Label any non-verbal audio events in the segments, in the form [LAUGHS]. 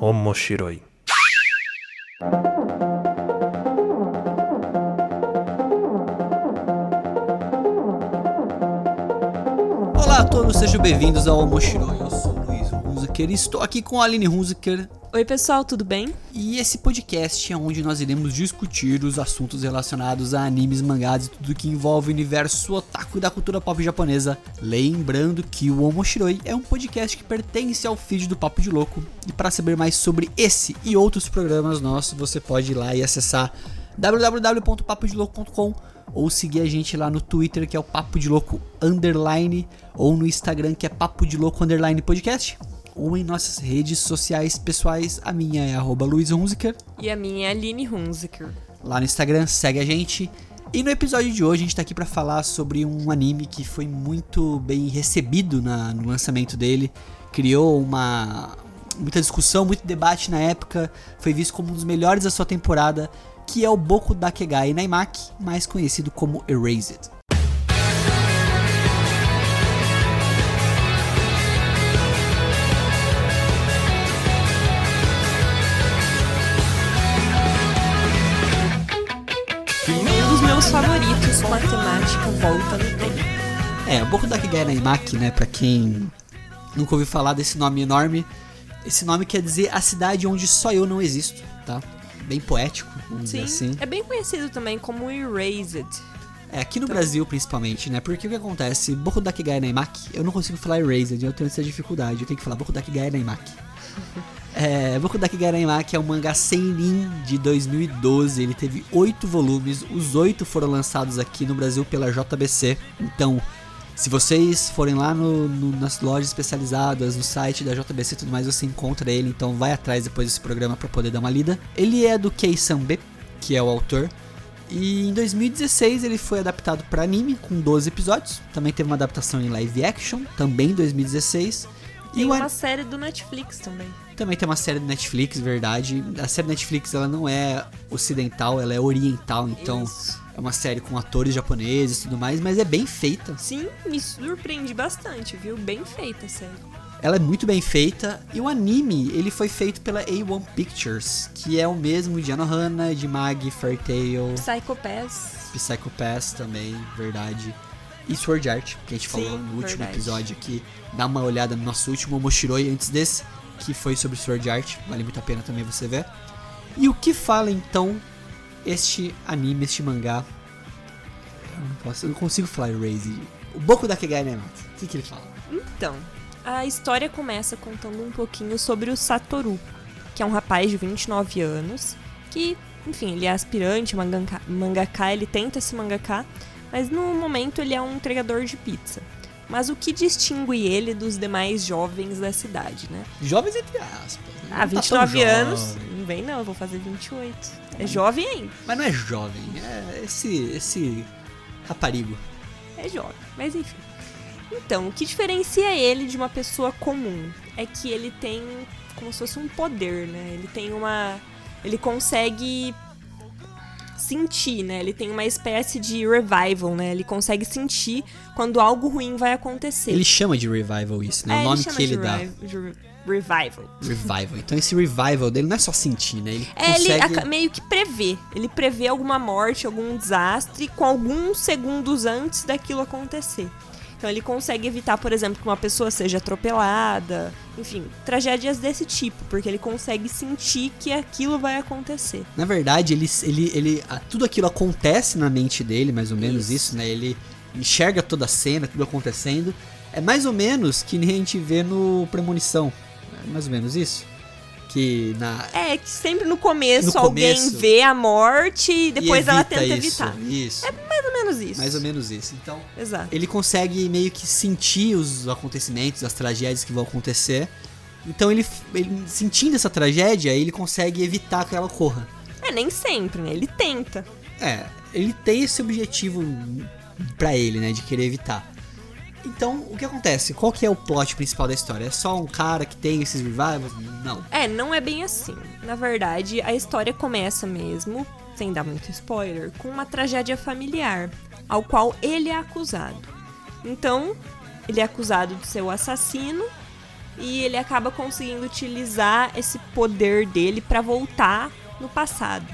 Omoshiroi. Olá a todos, sejam bem-vindos ao Omoshiroi. Eu sou o Luiz Hunziker e estou aqui com a Aline Hunziker. Oi, pessoal, tudo bem? E esse podcast é onde nós iremos discutir os assuntos relacionados a animes, mangás e tudo que envolve o universo otaku da cultura pop japonesa. Lembrando que o Omoshiroi é um podcast que pertence ao feed do Papo de Louco. E para saber mais sobre esse e outros programas nossos, você pode ir lá e acessar www.papodilouco.com ou seguir a gente lá no Twitter que é o Papo de Louco underline ou no Instagram que é Papo de Louco underline podcast ou em nossas redes sociais pessoais. A minha é arroba Luiz Hunziker. E a minha é Aline Hunziker. Lá no Instagram, segue a gente. E no episódio de hoje a gente tá aqui para falar sobre um anime que foi muito bem recebido na, no lançamento dele. Criou uma muita discussão, muito debate na época. Foi visto como um dos melhores da sua temporada, que é o Boku Dakegai Naimaki, mais conhecido como Erased. Meus favoritos com a temática volta no tempo. É, o Boku Dakegai Naimaki, né, pra quem nunca ouviu falar desse nome enorme, esse nome quer dizer a cidade onde só eu não existo, tá? Bem poético, vamos Sim, dizer assim. é bem conhecido também como Erased. É, aqui no Brasil principalmente, né? Porque o que acontece? Boku Dakegai Naimaki, eu não consigo falar Erased, eu tenho essa dificuldade, eu tenho que falar Boku Dakegai Naimaki. [LAUGHS] É, Boku Dakegai Naimaki é um mangá seinen de 2012, ele teve oito volumes, os oito foram lançados aqui no Brasil pela JBC. Então, se vocês forem lá no- no- nas lojas especializadas, no site da JBC e tudo mais, você encontra ele, então vai atrás depois desse programa pra poder dar uma lida. Ele é do Kei Sanbe, que é o autor, e em 2016 ele foi adaptado para anime com 12 episódios. Também teve uma adaptação em live action, também em 2016. Tem e uma an- série do Netflix também. Também tem uma série do Netflix, verdade. A série Netflix ela não é ocidental, ela é oriental, então Isso. é uma série com atores japoneses e tudo mais, mas é bem feita. Sim, me surpreende bastante, viu? Bem feita a série. Ela é muito bem feita e o anime ele foi feito pela A1 Pictures, que é o mesmo de Anohana, de Mag, Fairy Tail, Psycho Pass. Psycho Pass também, verdade. E Sword Art, que a gente falou Sim, no último verdade. episódio aqui. Dá uma olhada no nosso último Moshiroi antes desse, que foi sobre Sword Art. Vale muito a pena também você ver. E o que fala então este anime, este mangá? Eu não posso, eu não consigo falar Erased. O Boku Dakegai Nemat. O que, que ele fala? Então, a história começa contando um pouquinho sobre o Satoru, que é um rapaz de 29 anos, que, enfim, ele é aspirante, mangaka, mangaka ele tenta se mangaká, mas no momento ele é um entregador de pizza. Mas o que distingue ele dos demais jovens da cidade, né? Jovens entre aspas. né? Ah, Não tá tão 29 anos, não vem não, eu vou fazer 28. É jovem ainda, Mas não é jovem, é esse, esse raparigo. é jovem, mas enfim. Então, o que diferencia ele de uma pessoa comum é que ele tem como se fosse um poder, né? Ele tem uma. Ele consegue sentir, né? Ele tem uma espécie de revival, né? Ele consegue sentir quando algo ruim vai acontecer. Ele chama de revival isso, né? É, o nome chama que ele dá. revival. Revival. Então esse revival dele não é só sentir, né? Ele É, ele consegue... aca- meio que prevê. Ele prevê alguma morte, algum desastre com alguns segundos antes daquilo acontecer. Então ele consegue evitar, por exemplo, que uma pessoa seja atropelada, enfim, tragédias desse tipo, porque ele consegue sentir que aquilo vai acontecer. Na verdade, ele, ele, ele, tudo aquilo acontece na mente dele, mais ou menos Isso. isso, né? Ele enxerga toda a cena, tudo acontecendo. É mais ou menos que nem a gente vê no Premonição. É mais ou menos isso. Que na... É, que sempre no começo No alguém começo. vê a morte e depois ela tenta isso, evitar. Isso, ou menos isso. mais ou menos isso. Então, Exato. ele consegue meio que sentir os acontecimentos, as tragédias que vão acontecer. Então, ele, ele sentindo essa tragédia, ele consegue evitar que ela ocorra. É, nem sempre, né? Ele tenta. É, ele tem esse objetivo pra ele, né, de querer evitar. Então, o que acontece? Qual que é o plot principal da história? É só um cara que tem esses revivals? Não. É, não é bem assim. Na verdade, a história começa mesmo, sem dar muito spoiler, com uma tragédia familiar, ao qual ele é acusado. Então, ele é acusado de ser o assassino e ele acaba conseguindo utilizar esse poder dele para voltar no passado.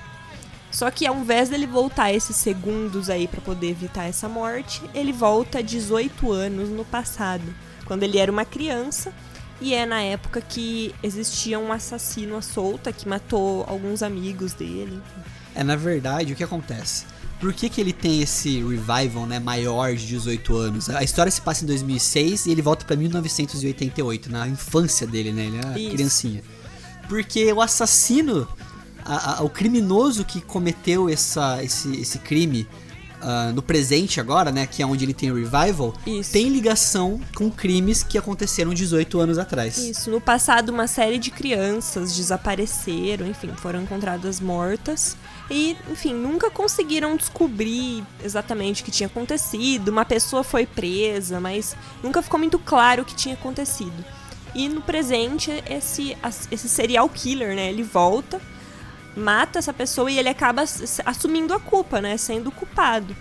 Só que ao invés dele voltar esses segundos aí para poder evitar essa morte, ele volta 18 anos no passado, quando ele era uma criança, e é na época que existia um assassino à solta que matou alguns amigos dele. É, na verdade, o que acontece? Por que, que ele tem esse revival, né, maior de 18 anos? A história se passa em 2006 e ele volta para 1988, na infância dele, né? Ele era Isso. criancinha. Porque o assassino, a- a- o criminoso que cometeu essa, esse, esse crime ah, no presente agora, né, que é onde ele tem o revival, Isso. tem ligação com crimes que aconteceram 18 anos atrás. Isso, no passado uma série de crianças desapareceram, enfim, foram encontradas mortas e, enfim, nunca conseguiram descobrir exatamente o que tinha acontecido. Uma pessoa foi presa, mas nunca ficou muito claro o que tinha acontecido. E no presente, esse, esse serial killer, né, ele volta, mata essa pessoa e ele acaba assumindo a culpa, né, sendo culpado.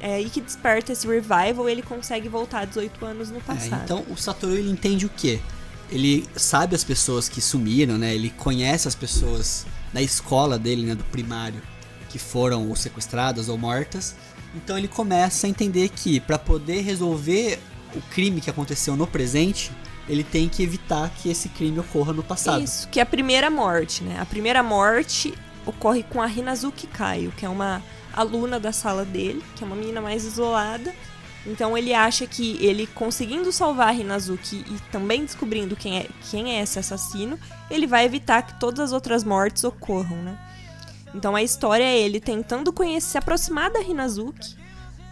É aí que desperta esse revival e ele consegue voltar 18 anos no É, passado. então o Satoru ele entende o quê? Ele sabe as pessoas que sumiram, né? Ele conhece as pessoas da escola dele, né? Do primário, que foram ou sequestradas ou mortas. Então ele começa a entender que para poder resolver o crime que aconteceu no presente, ele tem que evitar que esse crime ocorra no passado. Isso, que é a primeira morte, né? A primeira morte ocorre com a Hinazuki Kaio, que é uma aluna da sala dele, que é uma menina mais isolada. Então ele acha que ele conseguindo salvar a Hinazuki e também descobrindo quem é, quem é esse assassino, ele vai evitar que todas as outras mortes ocorram, né? Então a história é ele tentando conhecer, se aproximar da Hinazuki,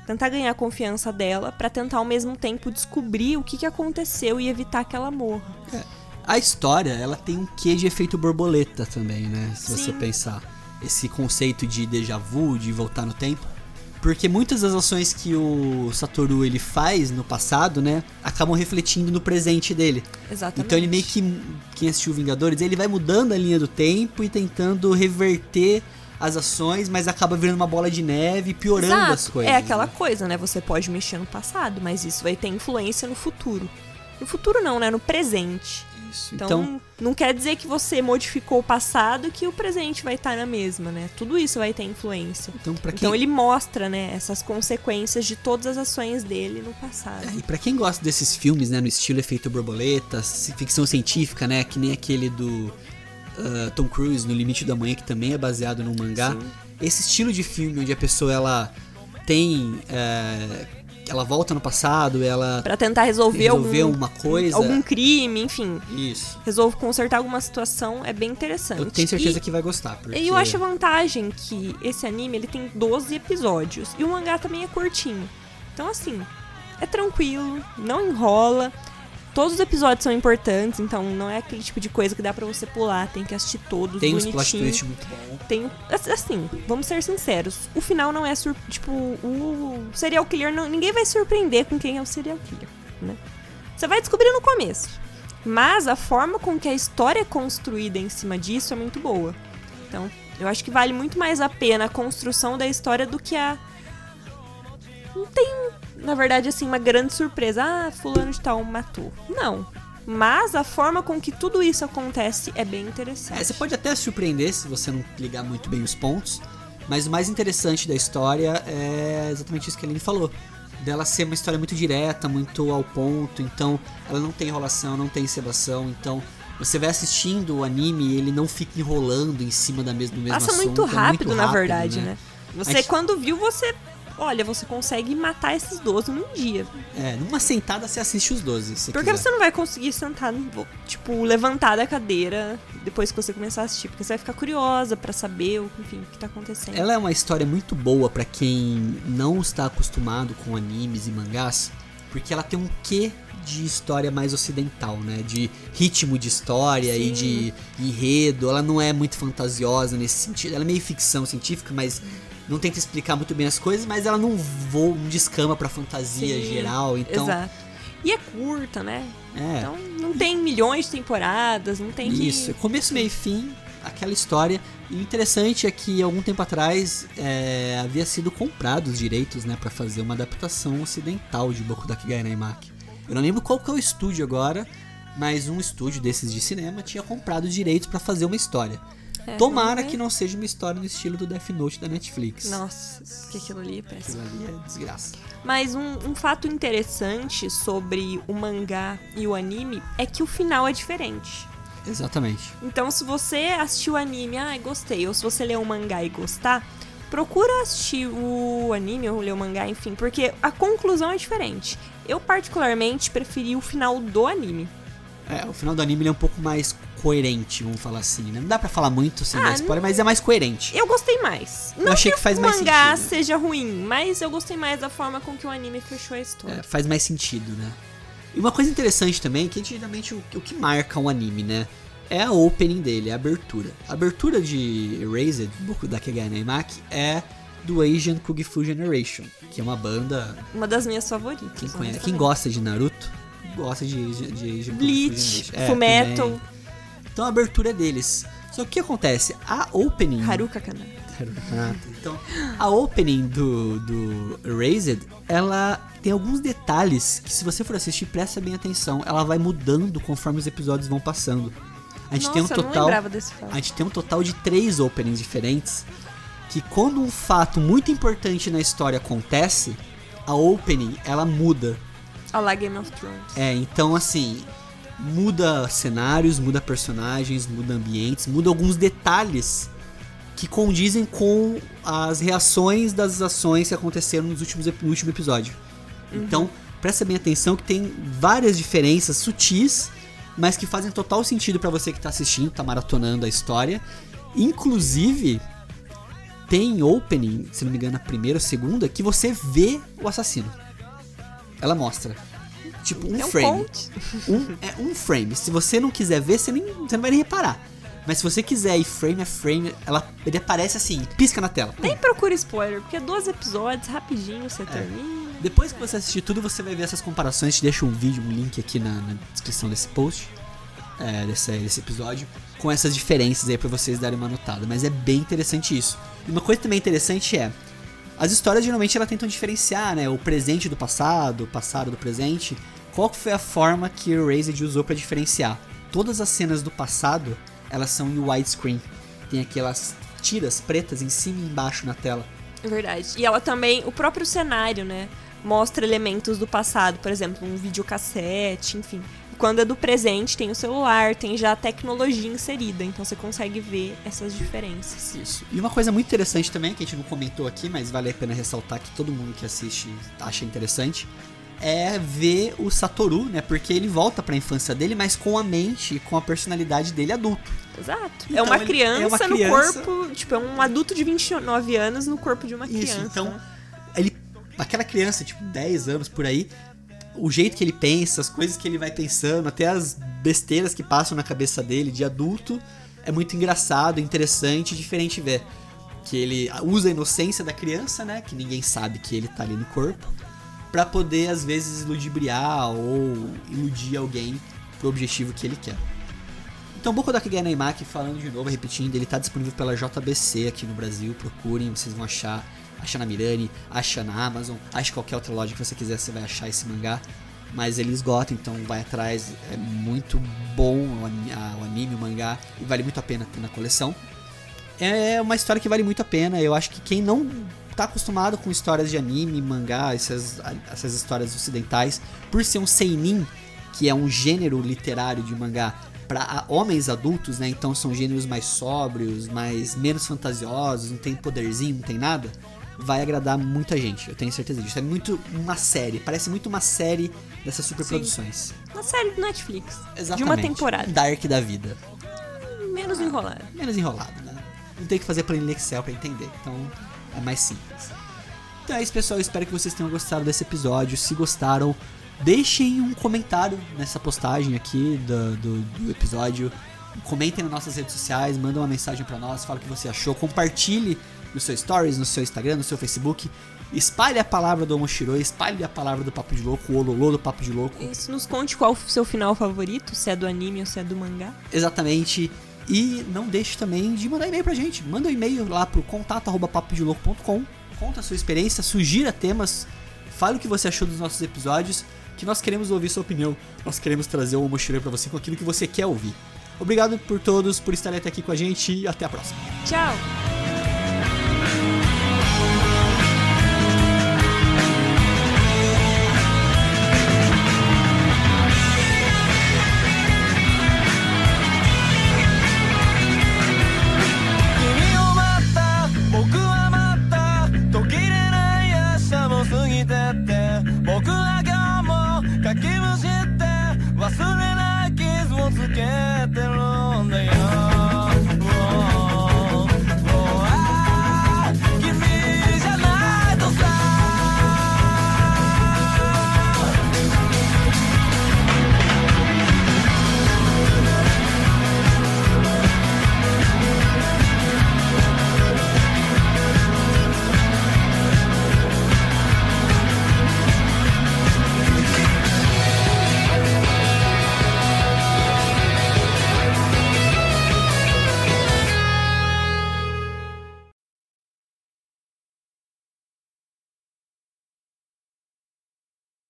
tentar ganhar a confiança dela, pra tentar ao mesmo tempo descobrir o que, que aconteceu e evitar que ela morra. A história, ela tem um quê de efeito borboleta também, né? Se você Sim. pensar. Esse conceito de déjà vu, de voltar no tempo. Porque muitas das ações que o Satoru ele faz no passado, né, acabam refletindo no presente dele. Exatamente. Então ele meio que, quem assistiu Vingadores, ele vai mudando a linha do tempo e tentando reverter as ações, mas acaba virando uma bola de neve e piorando Exato. as coisas. É aquela né? coisa, né? Você pode mexer no passado, mas isso vai ter influência no futuro. No futuro não, né? No presente. Isso. Então, Então, não quer dizer que você modificou o passado que o presente vai estar na mesma, né? Tudo isso vai ter influência. então para quem Então ele mostra, né, essas consequências de todas as ações dele no passado. É, e pra quem gosta desses filmes, né, no estilo efeito borboleta, ficção científica, né, que nem aquele do ah, Tom Cruise no Limite da Manhã, que também é baseado num mangá. Sim. Esse estilo de filme onde a pessoa ela tem, é, ela volta no passado, ela Pra tentar resolver, resolver algum, uma coisa. algum crime, enfim, Isso. resolve consertar alguma situação, é bem interessante. Eu tenho certeza E- que vai gostar. Porque... E eu acho a vantagem que esse anime ele tem 12 episódios e o mangá também é curtinho. Então assim, é tranquilo, não enrola. Todos os episódios são importantes, então não é aquele tipo de coisa que dá pra você pular, tem que assistir todos tem uns bonitinho. plot twist muito bom. Tem, assim, vamos ser sinceros, o final não é sur... tipo, o serial killer não, ninguém vai surpreender com quem é o serial killer, né? Você vai descobrir no começo. Mas a forma com que a história é construída em cima disso é muito boa. Então, eu acho que vale muito mais a pena a construção da história do que a. Não tem, na verdade, assim, uma grande surpresa. Ah, fulano de tal matou. Não. Mas a forma com que tudo isso acontece é bem interessante. É, você pode até surpreender se você não ligar muito bem os pontos, mas o mais interessante da história é exatamente isso que a Aline falou. Dela ser uma história muito direta, muito ao ponto, então ela não tem enrolação, não tem encebação, então você vai assistindo o anime e ele não fica enrolando em cima da mesma, do mesmo Passa assunto. muito é rápido, na verdade, né? Você, Mas- quando viu, você. Olha, você consegue matar esses 12 num dia. É, numa sentada você assiste os 12, se Porque quiser. você não vai conseguir sentar, tipo, levantar da cadeira depois que você começar a assistir. Porque você vai ficar curiosa pra saber o, enfim, o que tá acontecendo. Ela é uma história muito boa pra quem não está acostumado com animes e mangás, porque ela tem um quê de história mais ocidental, né? De ritmo de história e Sim. de enredo. Ela não é muito fantasiosa nesse sentido. Ela é meio ficção científica, mas não tenta explicar muito bem as coisas, mas ela não voa, não descama pra fantasia Sim, geral. Então, Exato. E é curta, né? é. Então não tem milhões de temporadas, não tem que. Isso, é começo, meio e fim, aquela história. E o interessante é que algum tempo atrás é, havia sido comprado os direitos, né, para fazer uma adaptação ocidental de Boku Dakigai Naimaki. Eu não lembro qual que é o estúdio agora mas um estúdio desses de cinema tinha comprado os direitos pra fazer uma história. É, Tomara que não seja uma história no estilo do Death Note da Netflix. Nossa, que aquilo ali é péssimo. Aquilo ali é desgraça. Mas um, um fato interessante sobre o mangá e o anime é que o final é diferente. Exatamente. Então, se você assistiu o anime, ah, gostei, ou se você ler o mangá e gostar, procura assistir o anime ou ler o mangá, enfim, porque a conclusão é diferente. Eu, particularmente, preferi o final do anime. É, o final do anime ele é um pouco mais coerente, vamos falar assim, né? Não dá pra falar muito sem Ah, dar spoiler, mas é mais coerente. Eu gostei mais. Não achei que faz o mais mangá sentido. seja ruim, mas eu gostei mais da forma com que o anime fechou a história. É, faz mais sentido, né? E uma coisa interessante também, que geralmente o, o que marca um anime, né? É a opening dele, a abertura. A abertura de Erased, Boku da Kegai é do Asian Kung Fu Generation, que é uma banda, Uma das minhas favoritas. quem, conhece, quem gosta de Naruto, gosta de, de, de Asian Kung Fu Bleach, Generation. É, Fullmetal. Então a abertura é deles. Só que o que acontece? A opening... Haruka Kana. Então, a opening do, do Erased, ela tem alguns detalhes que se você for assistir, presta bem atenção. Ela vai mudando conforme os episódios vão passando. A gente Nossa, tem um total, lembrava desse fato. a gente tem um total de três openings diferentes. Que quando um fato muito importante na história acontece, a opening ela muda. Olha lá Game of Thrones. É, então assim, muda cenários, muda personagens, muda ambientes, muda alguns detalhes que condizem com as reações das ações que aconteceram nos últimos, no último episódio. Então, presta bem atenção que tem várias diferenças sutis, mas que fazem total sentido pra você que tá assistindo, tá maratonando a história. Inclusive, tem opening, se não me engano, a primeira ou segunda, que você vê o assassino. Ela mostra. Tipo, um É um frame. conte. Um, é um frame. Se você não quiser ver, você, nem, você não vai nem reparar. Mas se você quiser ir frame a frame, ela, ele aparece assim, pisca na tela. Nem procura spoiler, porque 12 episódios, rapidinho É. você termina. Depois que você assistir tudo, você vai ver essas comparações. Te deixo um vídeo, um link aqui na, na descrição desse post, é, desse, desse episódio, com essas diferenças aí pra vocês darem uma notada. Mas é bem interessante isso. E uma coisa também interessante é, as histórias geralmente elas tentam diferenciar, né, o presente do passado, o passado do presente. Qual foi a forma que o Erased usou pra diferenciar? Todas as cenas do passado, elas são em widescreen. Tem aquelas tiras pretas em cima e embaixo na tela. É verdade. E ela também, o próprio cenário, né? Mostra elementos do passado, por exemplo, um videocassete, enfim. Quando é do presente, tem o celular, tem já a tecnologia inserida, então você consegue ver essas diferenças. Isso. E uma coisa muito interessante também, que a gente não comentou aqui, mas vale a pena ressaltar que todo mundo que assiste acha interessante, é ver o Satoru, né? Porque ele volta pra infância dele, mas com a mente, com a personalidade dele adulto. Exato. Então, é, uma ele- criança é uma no criança- corpo, tipo, é um adulto de 29 anos no corpo de uma Isso, criança. então, ele, aquela criança, tipo, 10 anos por aí, o jeito que ele pensa, as coisas que ele vai pensando, até as besteiras que passam na cabeça dele de adulto, é muito engraçado, interessante diferente ver. Que ele usa a inocência da criança, né? Que ninguém sabe que ele tá ali no corpo, pra poder, às vezes, ludibriar ou iludir alguém pro objetivo que ele quer. Então, Boku da Naimaki, falando de novo, repetindo, ele tá disponível pela JBC aqui no Brasil, procurem, vocês vão achar. Acha na Mirani, acha na Amazon, acha qualquer outra loja que você quiser, você vai achar esse mangá. Mas ele esgota, então vai atrás, é muito bom o anime, o mangá, e vale muito a pena ter na coleção. É uma história que vale muito a pena, eu acho que quem não tá acostumado com histórias de anime, mangá, essas, essas histórias ocidentais, por ser um seinin, que é um gênero literário de mangá para homens adultos, né? Então são gêneros mais sóbrios, mais menos fantasiosos, não tem poderzinho, não tem nada. Vai agradar muita gente, eu tenho certeza disso. É muito uma série, parece muito uma série dessas superproduções. Uma série do Netflix. Exatamente. De uma temporada. Dark da vida. Menos enrolada. Menos enrolado, né? Não tem que fazer planilha Excel pra entender, então é mais simples. Então é isso, pessoal. Espero que vocês tenham gostado desse episódio. Se gostaram, deixem um comentário nessa postagem aqui do, do, do episódio. Comentem nas nossas redes sociais, mandem uma mensagem pra nós, fala o que você achou, compartilhe no seu stories, no seu Instagram, no seu Facebook. Espalhe a palavra do Omoshiro, espalhe a palavra do Papo de Louco, o Ololô do Papo de Louco. Isso nos conte qual o seu final favorito, se é do anime ou se é do mangá. Exatamente. E não deixe também de mandar e-mail pra gente. Manda um e-mail lá pro contato@papodelouco.com. Conta a sua experiência, sugira temas, fale o que você achou dos nossos episódios. que nós queremos ouvir sua opinião. Nós queremos trazer o Mochileiro pra você com aquilo que você quer ouvir. Obrigado por todos, por estarem até aqui com a gente e até a próxima. Tchau!